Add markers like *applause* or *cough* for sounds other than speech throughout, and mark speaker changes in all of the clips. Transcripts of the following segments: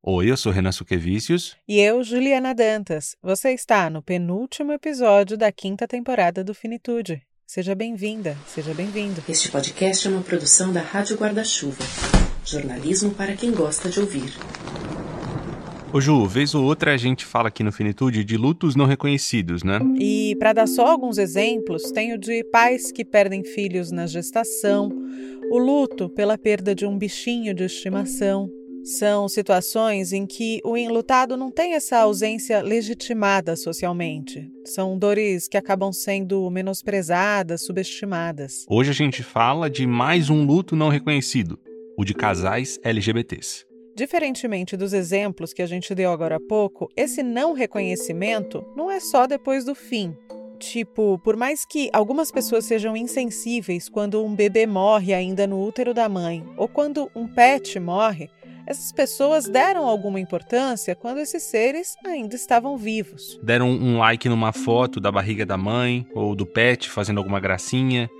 Speaker 1: Oi, eu sou Renan Suquevicius.
Speaker 2: E eu, Juliana Dantas. Você está no penúltimo episódio da quinta temporada do Finitude. Seja bem-vinda, seja bem-vindo.
Speaker 3: Este podcast é uma produção da Rádio Guarda-Chuva. Jornalismo para quem gosta de ouvir.
Speaker 1: Ô Ju, vez ou outra a gente fala aqui no Finitude de lutos não reconhecidos, né?
Speaker 2: E para dar só alguns exemplos, tenho de pais que perdem filhos na gestação, o luto pela perda de um bichinho de estimação, são situações em que o enlutado não tem essa ausência legitimada socialmente. São dores que acabam sendo menosprezadas, subestimadas.
Speaker 1: Hoje a gente fala de mais um luto não reconhecido, o de casais LGBTs.
Speaker 2: Diferentemente dos exemplos que a gente deu agora há pouco, esse não reconhecimento não é só depois do fim. Tipo, por mais que algumas pessoas sejam insensíveis quando um bebê morre ainda no útero da mãe, ou quando um pet morre, essas pessoas deram alguma importância quando esses seres ainda estavam vivos.
Speaker 1: Deram um like numa foto da barriga da mãe ou do pet fazendo alguma gracinha.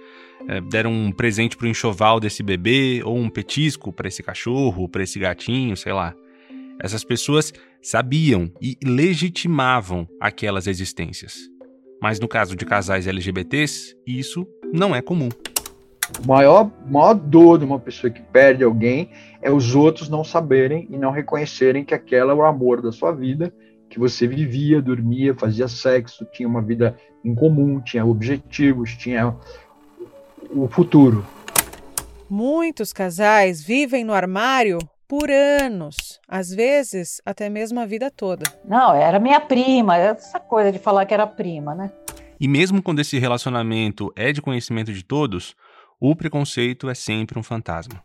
Speaker 1: É, deram um presente para o enxoval desse bebê ou um petisco para esse cachorro, para esse gatinho, sei lá. Essas pessoas sabiam e legitimavam aquelas existências. Mas no caso de casais LGBTs, isso não é comum.
Speaker 4: O maior, maior dor de uma pessoa que perde alguém é os outros não saberem e não reconhecerem que aquela é o amor da sua vida, que você vivia, dormia, fazia sexo, tinha uma vida em comum, tinha objetivos, tinha o futuro.
Speaker 2: Muitos casais vivem no armário por anos, às vezes até mesmo a vida toda.
Speaker 5: Não, era minha prima, essa coisa de falar que era prima, né?
Speaker 1: E mesmo quando esse relacionamento é de conhecimento de todos, o preconceito é sempre um fantasma.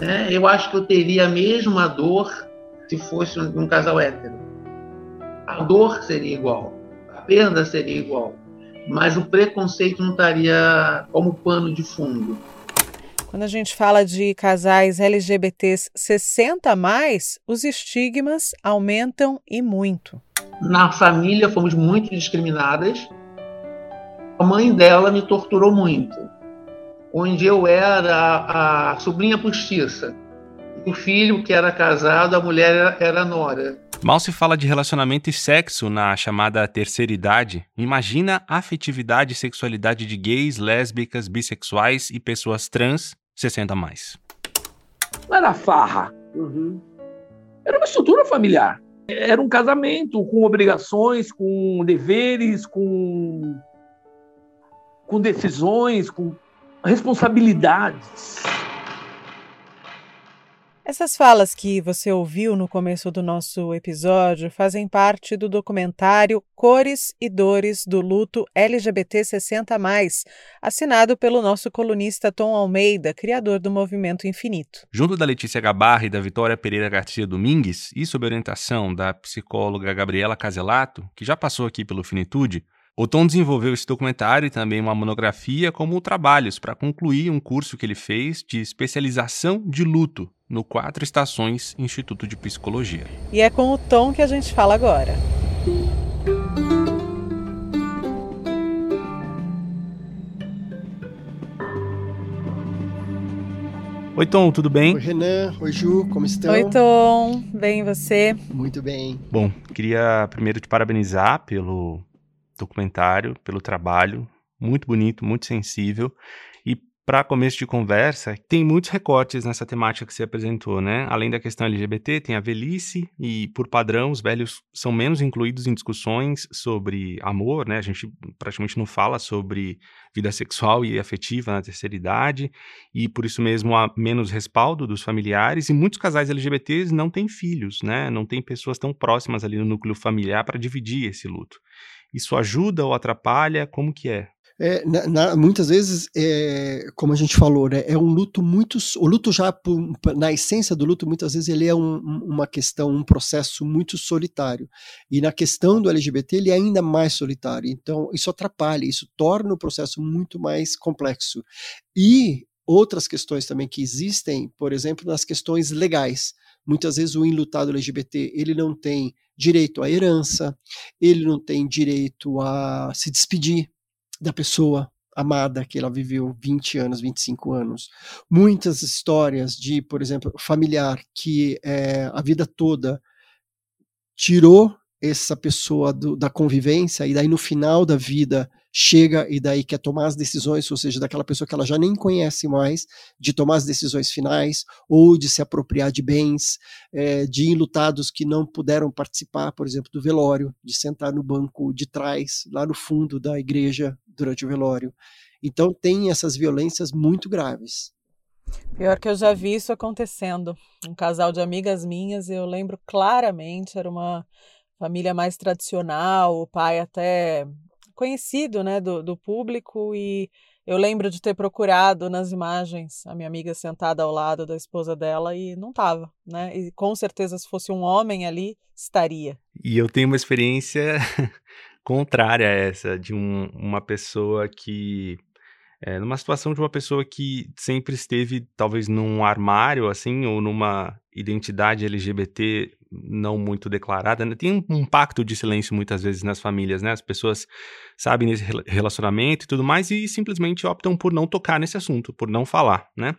Speaker 6: É, eu acho que eu teria a mesma dor se fosse um, um casal hétero. A dor seria igual, a perda seria igual, mas o preconceito não estaria como pano de fundo.
Speaker 2: Quando a gente fala de casais LGBTs 60 mais, os estigmas aumentam e muito.
Speaker 6: Na família fomos muito discriminadas. A mãe dela me torturou muito onde eu era a, a sobrinha postiça. O filho que era casado, a mulher era, era nora.
Speaker 1: Mal se fala de relacionamento e sexo na chamada terceira idade. Imagina a afetividade e sexualidade de gays, lésbicas, bissexuais e pessoas trans 60 mais.
Speaker 7: Não era farra. Uhum. Era uma estrutura familiar. Era um casamento com obrigações, com deveres, com, com decisões, com responsabilidades.
Speaker 2: Essas falas que você ouviu no começo do nosso episódio fazem parte do documentário Cores e Dores do Luto LGBT 60, assinado pelo nosso colunista Tom Almeida, criador do Movimento Infinito.
Speaker 1: Junto da Letícia Gabarra e da Vitória Pereira Garcia Domingues, e sob orientação da psicóloga Gabriela Caselato, que já passou aqui pelo Finitude, o Tom desenvolveu esse documentário e também uma monografia como trabalhos para concluir um curso que ele fez de especialização de luto no Quatro Estações Instituto de Psicologia.
Speaker 2: E é com o Tom que a gente fala agora.
Speaker 1: Oi, Tom, tudo bem?
Speaker 8: Oi, Renan. Oi, Ju, como estão?
Speaker 2: Oi, Tom. Bem, você?
Speaker 8: Muito bem.
Speaker 1: Bom, queria primeiro te parabenizar pelo documentário, pelo trabalho, muito bonito, muito sensível. E para começo de conversa, tem muitos recortes nessa temática que você apresentou, né? Além da questão LGBT, tem a velhice e, por padrão, os velhos são menos incluídos em discussões sobre amor, né? A gente praticamente não fala sobre vida sexual e afetiva na terceira idade e, por isso mesmo, há menos respaldo dos familiares e muitos casais LGBTs não têm filhos, né? Não tem pessoas tão próximas ali no núcleo familiar para dividir esse luto. Isso ajuda ou atrapalha? Como que é?
Speaker 8: É, na, na, muitas vezes, é, como a gente falou, né, é um luto muito. O luto já, na essência do luto, muitas vezes ele é um, uma questão, um processo muito solitário. E na questão do LGBT, ele é ainda mais solitário. Então, isso atrapalha, isso torna o processo muito mais complexo. E outras questões também que existem, por exemplo, nas questões legais. Muitas vezes o enlutado LGBT ele não tem direito à herança, ele não tem direito a se despedir da pessoa amada que ela viveu 20 anos, 25 anos. Muitas histórias de, por exemplo, familiar que é, a vida toda tirou essa pessoa do, da convivência e daí no final da vida chega e daí quer tomar as decisões, ou seja, daquela pessoa que ela já nem conhece mais, de tomar as decisões finais ou de se apropriar de bens, é, de enlutados que não puderam participar, por exemplo, do velório, de sentar no banco de trás, lá no fundo da igreja durante o velório. Então tem essas violências muito graves.
Speaker 2: Pior que eu já vi isso acontecendo. Um casal de amigas minhas, eu lembro claramente, era uma família mais tradicional, o pai até conhecido né, do, do público, e eu lembro de ter procurado nas imagens a minha amiga sentada ao lado da esposa dela e não estava, né? E com certeza se fosse um homem ali, estaria.
Speaker 1: E eu tenho uma experiência *laughs* contrária a essa, de um, uma pessoa que é, numa situação de uma pessoa que sempre esteve, talvez, num armário, assim, ou numa identidade LGBT não muito declarada, né? tem um, pacto de silêncio muitas vezes nas famílias, né? As pessoas sabem nesse relacionamento e tudo mais e simplesmente optam por não tocar nesse assunto, por não falar, né?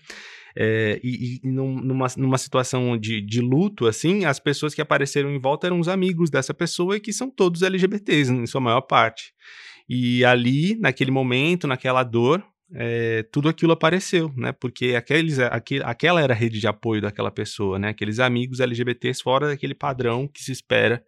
Speaker 1: É, e, e numa, numa situação de, de luto, assim, as pessoas que apareceram em volta eram os amigos dessa pessoa e que são todos LGBTs, em sua maior parte. E ali, naquele momento, naquela dor, é, tudo aquilo apareceu, né? Porque aqueles, aquele, aquela era a rede de apoio daquela pessoa, né? Aqueles amigos LGBTs fora daquele padrão que se espera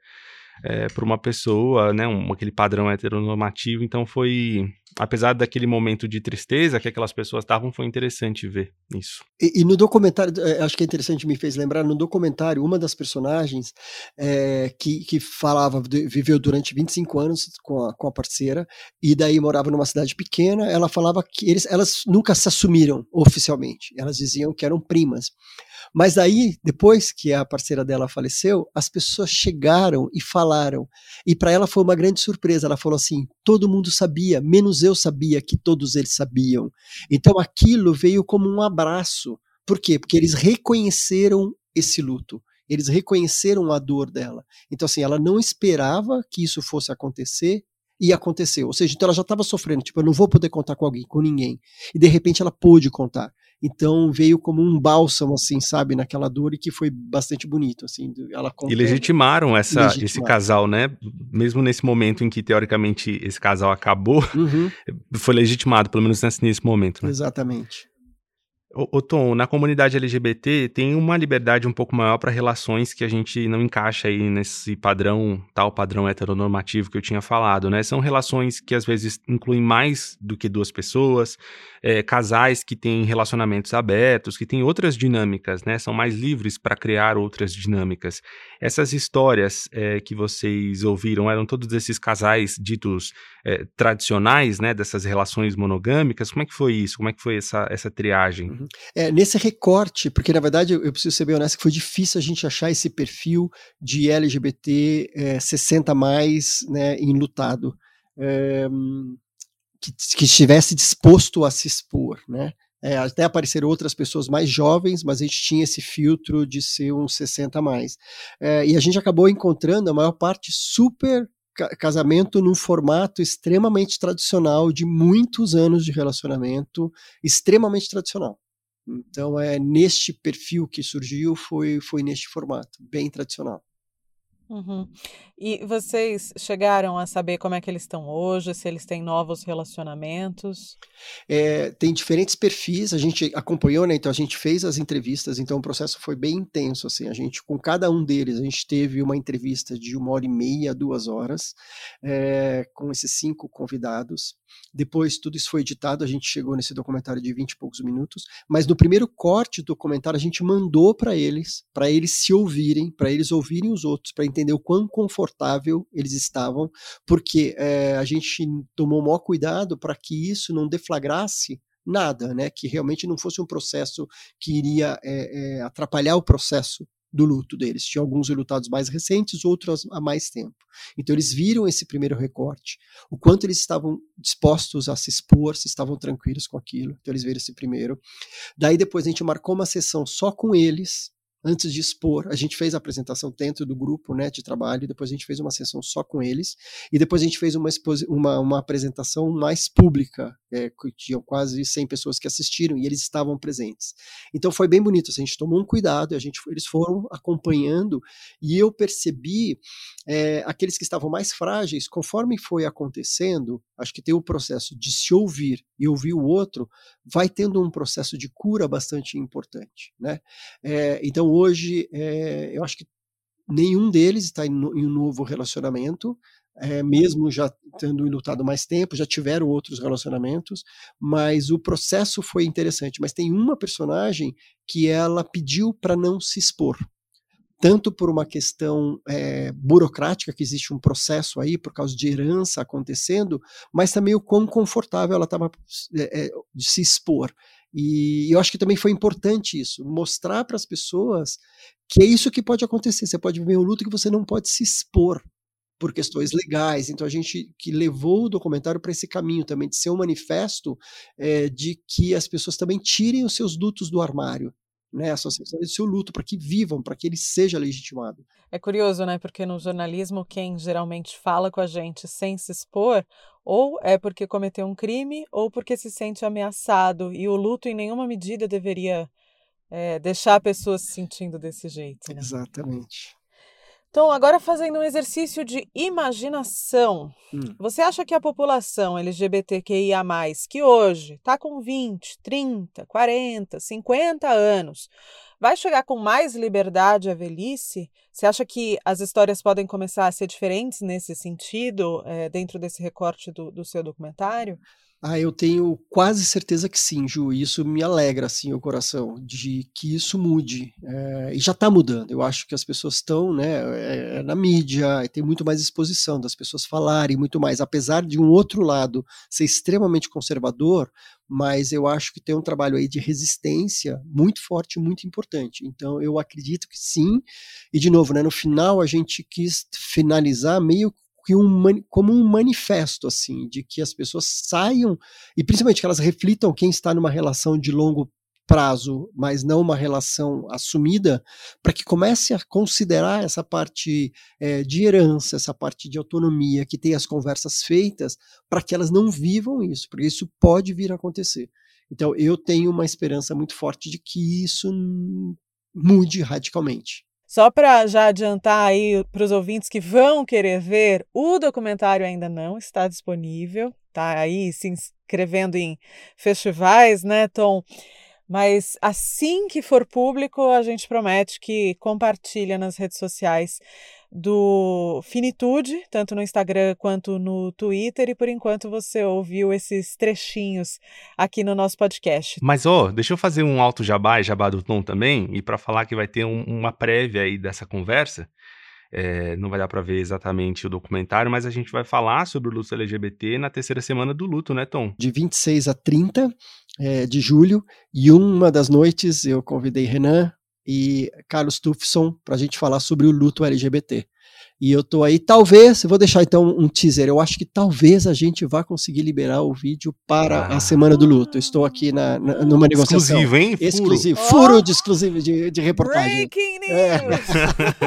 Speaker 1: é, para uma pessoa, né? Um, aquele padrão heteronormativo. Então foi apesar daquele momento de tristeza que aquelas pessoas estavam, foi interessante ver isso.
Speaker 8: E, e, no documentário, é, acho que é interessante, me fez lembrar, no documentário, uma das personagens é, que, que falava, viveu durante 25 anos com a, com a parceira, e daí morava numa cidade pequena, ela falava que eles, elas nunca se assumiram oficialmente, elas diziam que eram primas. Mas aí, depois que a parceira dela faleceu, as pessoas chegaram e falaram. E para ela foi uma grande surpresa. Ela falou assim: todo mundo sabia, menos eu sabia que todos eles sabiam. Então aquilo veio como um abraço. Por quê? Porque eles reconheceram esse luto. Eles reconheceram a dor dela. Então, assim, ela não esperava que isso fosse acontecer, e aconteceu. Ou seja, então ela já estava sofrendo, tipo, eu não vou poder contar com alguém, com ninguém. E de repente ela pôde contar. Então veio como um bálsamo, assim, sabe, naquela dor e que foi bastante bonito, assim. Ela
Speaker 1: contando, e legitimaram essa, legitimaram. esse casal, né? Mesmo nesse momento em que teoricamente esse casal acabou, uhum. *laughs* foi legitimado, pelo menos nesse, nesse momento.
Speaker 8: Né? Exatamente.
Speaker 1: Ô, Tom, na comunidade LGBT tem uma liberdade um pouco maior para relações que a gente não encaixa aí nesse padrão, tal padrão heteronormativo que eu tinha falado, né? São relações que às vezes incluem mais do que duas pessoas, é, casais que têm relacionamentos abertos, que têm outras dinâmicas, né? São mais livres para criar outras dinâmicas. Essas histórias é, que vocês ouviram eram todos esses casais ditos é, tradicionais, né? Dessas relações monogâmicas. Como é que foi isso? Como é que foi essa, essa triagem? Uhum.
Speaker 8: É, nesse recorte, porque na verdade eu, eu, preciso ser bem honesto que foi difícil a gente achar esse perfil de LGBT é, 60 mais, né? Enlutado. É, que, que estivesse disposto a se expor, né? É, até apareceram outras pessoas mais jovens, mas a gente tinha esse filtro de ser uns 60 a mais. É, e a gente acabou encontrando a maior parte super casamento num formato extremamente tradicional, de muitos anos de relacionamento, extremamente tradicional. Então, é neste perfil que surgiu, foi, foi neste formato, bem tradicional.
Speaker 2: Uhum. E vocês chegaram a saber como é que eles estão hoje, se eles têm novos relacionamentos?
Speaker 8: É, tem diferentes perfis, a gente acompanhou, né? Então a gente fez as entrevistas, então o processo foi bem intenso, assim, a gente, com cada um deles, a gente teve uma entrevista de uma hora e meia, duas horas, é, com esses cinco convidados. Depois tudo isso foi editado, a gente chegou nesse documentário de 20 e poucos minutos, mas no primeiro corte do documentário a gente mandou para eles, para eles se ouvirem, para eles ouvirem os outros, para entender o quão confortável eles estavam, porque é, a gente tomou o maior cuidado para que isso não deflagrasse nada, né? Que realmente não fosse um processo que iria é, é, atrapalhar o processo do luto deles. Tinha alguns lutados mais recentes, outros há mais tempo. Então eles viram esse primeiro recorte, o quanto eles estavam dispostos a se expor, se estavam tranquilos com aquilo. Então eles viram esse primeiro. Daí depois a gente marcou uma sessão só com eles, antes de expor, a gente fez a apresentação dentro do grupo né, de trabalho, depois a gente fez uma sessão só com eles, e depois a gente fez uma, uma, uma apresentação mais pública, é, tinham quase 100 pessoas que assistiram e eles estavam presentes. Então foi bem bonito, assim, a gente tomou um cuidado, a gente, eles foram acompanhando e eu percebi é, aqueles que estavam mais frágeis, conforme foi acontecendo, acho que tem o processo de se ouvir e ouvir o outro, vai tendo um processo de cura bastante importante, né? É, então hoje é, eu acho que nenhum deles está em um novo relacionamento, é, mesmo já tendo lutado mais tempo, já tiveram outros relacionamentos, mas o processo foi interessante. Mas tem uma personagem que ela pediu para não se expor, tanto por uma questão é, burocrática, que existe um processo aí por causa de herança acontecendo, mas também o quão confortável ela estava é, de se expor. E eu acho que também foi importante isso, mostrar para as pessoas que é isso que pode acontecer. Você pode viver um luto que você não pode se expor por questões legais. Então a gente que levou o documentário para esse caminho também de ser um manifesto é, de que as pessoas também tirem os seus lutos do armário. Né, a associação do seu luto, para que vivam, para que ele seja legitimado.
Speaker 2: É curioso, né? Porque no jornalismo, quem geralmente fala com a gente sem se expor, ou é porque cometeu um crime, ou porque se sente ameaçado. E o luto, em nenhuma medida, deveria é, deixar a pessoa se sentindo desse jeito. Né?
Speaker 8: Exatamente.
Speaker 2: Então, agora fazendo um exercício de imaginação, hum. você acha que a população LGBTQIA, que hoje está com 20, 30, 40, 50 anos, vai chegar com mais liberdade à velhice? Você acha que as histórias podem começar a ser diferentes nesse sentido, é, dentro desse recorte do, do seu documentário?
Speaker 8: Ah, eu tenho quase certeza que sim, Ju. Isso me alegra, assim, o coração, de que isso mude. É, e já está mudando. Eu acho que as pessoas estão, né, é, na mídia, tem muito mais exposição das pessoas falarem muito mais. Apesar de um outro lado ser extremamente conservador, mas eu acho que tem um trabalho aí de resistência muito forte, muito importante. Então, eu acredito que sim. E, de novo, né, no final, a gente quis finalizar meio que um, como um manifesto, assim, de que as pessoas saiam, e principalmente que elas reflitam quem está numa relação de longo prazo, mas não uma relação assumida, para que comece a considerar essa parte é, de herança, essa parte de autonomia, que tem as conversas feitas, para que elas não vivam isso, porque isso pode vir a acontecer. Então, eu tenho uma esperança muito forte de que isso mude radicalmente.
Speaker 2: Só para já adiantar aí para os ouvintes que vão querer ver, o documentário ainda não está disponível, tá aí se inscrevendo em festivais, né, Tom? Mas assim que for público, a gente promete que compartilha nas redes sociais do Finitude, tanto no Instagram quanto no Twitter, e por enquanto você ouviu esses trechinhos aqui no nosso podcast.
Speaker 1: Mas, ó, oh, deixa eu fazer um alto jabá e jabá do Tom também, e para falar que vai ter um, uma prévia aí dessa conversa. É, não vai dar para ver exatamente o documentário, mas a gente vai falar sobre o luto LGBT na terceira semana do luto, né, Tom?
Speaker 8: De 26 a 30 é, de julho, e uma das noites eu convidei Renan, e Carlos Tufson para a gente falar sobre o luto LGBT. E eu tô aí, talvez, vou deixar então um teaser. Eu acho que talvez a gente vá conseguir liberar o vídeo para ah. a semana do luto. estou aqui na, na numa negociação.
Speaker 1: Exclusivo, hein?
Speaker 8: Furo. Exclusivo. Oh. Furo de exclusivo de, de reportagem.
Speaker 2: Breaking é. news!
Speaker 8: É.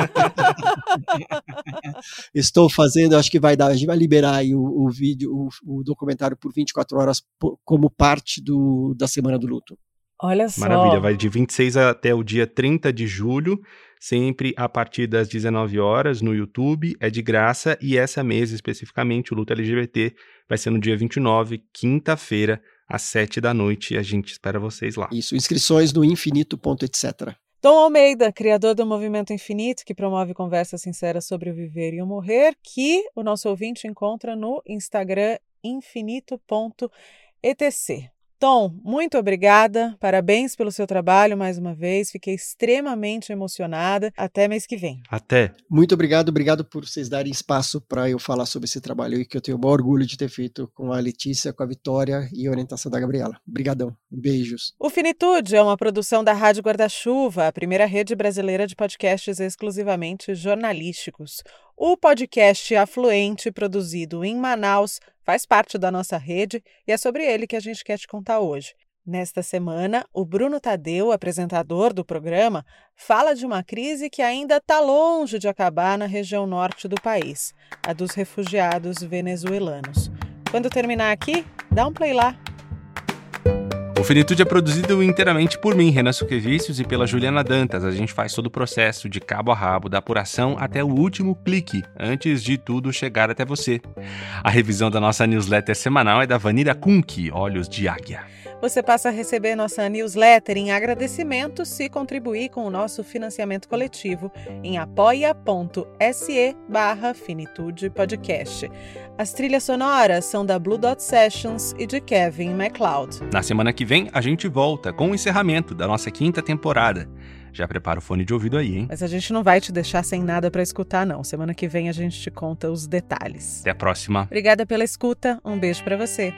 Speaker 8: *laughs* estou fazendo, acho que vai dar, a gente vai liberar aí o, o vídeo, o, o, documentário por 24 horas como parte do, da semana do luto.
Speaker 2: Olha só.
Speaker 1: Maravilha, vai de 26 até o dia 30 de julho, sempre a partir das 19 horas no YouTube, é de graça e essa mesa especificamente, o Luta LGBT, vai ser no dia 29, quinta-feira, às 7 da noite, e a gente espera vocês lá.
Speaker 8: Isso, inscrições no infinito.etc.
Speaker 2: Tom Almeida, criador do Movimento Infinito, que promove conversas sinceras sobre o viver e o morrer, que o nosso ouvinte encontra no Instagram infinito.etc. Tom, muito obrigada. Parabéns pelo seu trabalho mais uma vez. Fiquei extremamente emocionada. Até mês que vem.
Speaker 1: Até.
Speaker 8: Muito obrigado. Obrigado por vocês darem espaço para eu falar sobre esse trabalho e que eu tenho o maior orgulho de ter feito com a Letícia, com a Vitória e a orientação da Gabriela. Obrigadão. Beijos.
Speaker 2: O Finitude é uma produção da Rádio Guarda-Chuva, a primeira rede brasileira de podcasts exclusivamente jornalísticos. O podcast Afluente, produzido em Manaus, faz parte da nossa rede e é sobre ele que a gente quer te contar hoje. Nesta semana, o Bruno Tadeu, apresentador do programa, fala de uma crise que ainda está longe de acabar na região norte do país, a dos refugiados venezuelanos. Quando terminar aqui, dá um play lá
Speaker 1: Finitude é produzido inteiramente por mim, Renan Suquevicius, e pela Juliana Dantas. A gente faz todo o processo de cabo a rabo, da apuração até o último clique, antes de tudo chegar até você. A revisão da nossa newsletter semanal é da Vanira Kunk, Olhos de Águia.
Speaker 2: Você passa a receber nossa newsletter em agradecimento se contribuir com o nosso financiamento coletivo em apoia.se barra Finitude Podcast. As trilhas sonoras são da Blue Dot Sessions e de Kevin MacLeod.
Speaker 1: Na semana que vem, a gente volta com o encerramento da nossa quinta temporada. Já prepara o fone de ouvido aí, hein?
Speaker 2: Mas a gente não vai te deixar sem nada para escutar, não. Semana que vem a gente te conta os detalhes.
Speaker 1: Até a próxima.
Speaker 2: Obrigada pela escuta, um beijo para você.